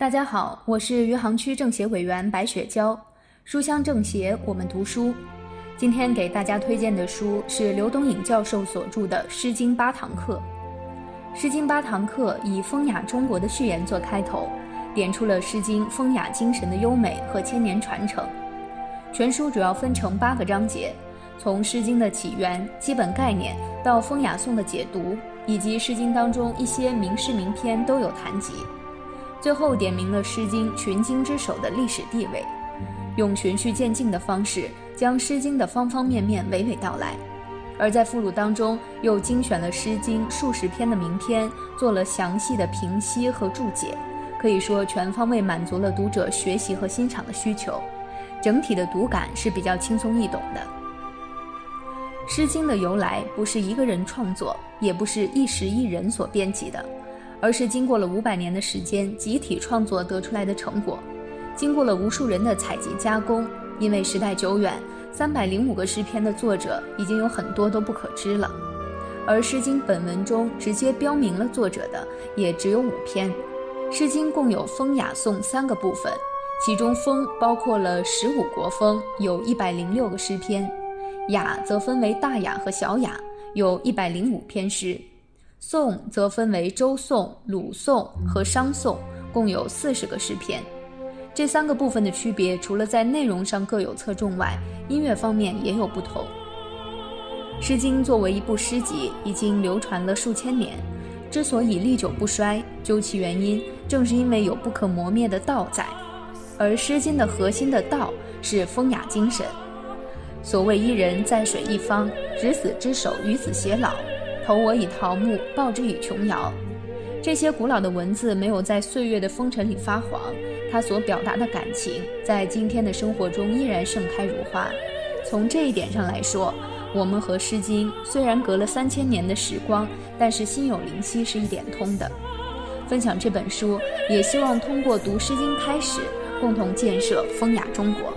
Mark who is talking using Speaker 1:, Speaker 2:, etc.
Speaker 1: 大家好，我是余杭区政协委员白雪娇。书香政协，我们读书。今天给大家推荐的书是刘东颖教授所著的《诗经八堂课》。《诗经八堂课》以风雅中国的序言做开头，点出了《诗经》风雅精神的优美和千年传承。全书主要分成八个章节，从《诗经》的起源、基本概念到《风雅颂》的解读，以及《诗经》当中一些名诗名篇都有谈及。最后点明了《诗经》群经之首的历史地位，用循序渐进的方式将《诗经》的方方面面娓娓道来，而在附录当中又精选了《诗经》数十篇的名篇，做了详细的评析和注解，可以说全方位满足了读者学习和欣赏的需求，整体的读感是比较轻松易懂的。《诗经》的由来不是一个人创作，也不是一时一人所编辑的。而是经过了五百年的时间集体创作得出来的成果，经过了无数人的采集加工。因为时代久远，三百零五个诗篇的作者已经有很多都不可知了，而《诗经》本文中直接标明了作者的也只有五篇。《诗经》共有风雅颂三个部分，其中风包括了十五国风，有一百零六个诗篇；雅则分为大雅和小雅，有一百零五篇诗。颂则分为周颂、鲁颂和商颂，共有四十个诗篇。这三个部分的区别，除了在内容上各有侧重外，音乐方面也有不同。《诗经》作为一部诗集，已经流传了数千年，之所以历久不衰，究其原因，正是因为有不可磨灭的道在。而《诗经》的核心的道是风雅精神。所谓一人在水一方，执子之手，与子偕老。投我以桃木，报之以琼瑶。这些古老的文字没有在岁月的风尘里发黄，它所表达的感情，在今天的生活中依然盛开如花。从这一点上来说，我们和《诗经》虽然隔了三千年的时光，但是心有灵犀是一点通的。分享这本书，也希望通过读《诗经》开始，共同建设风雅中国。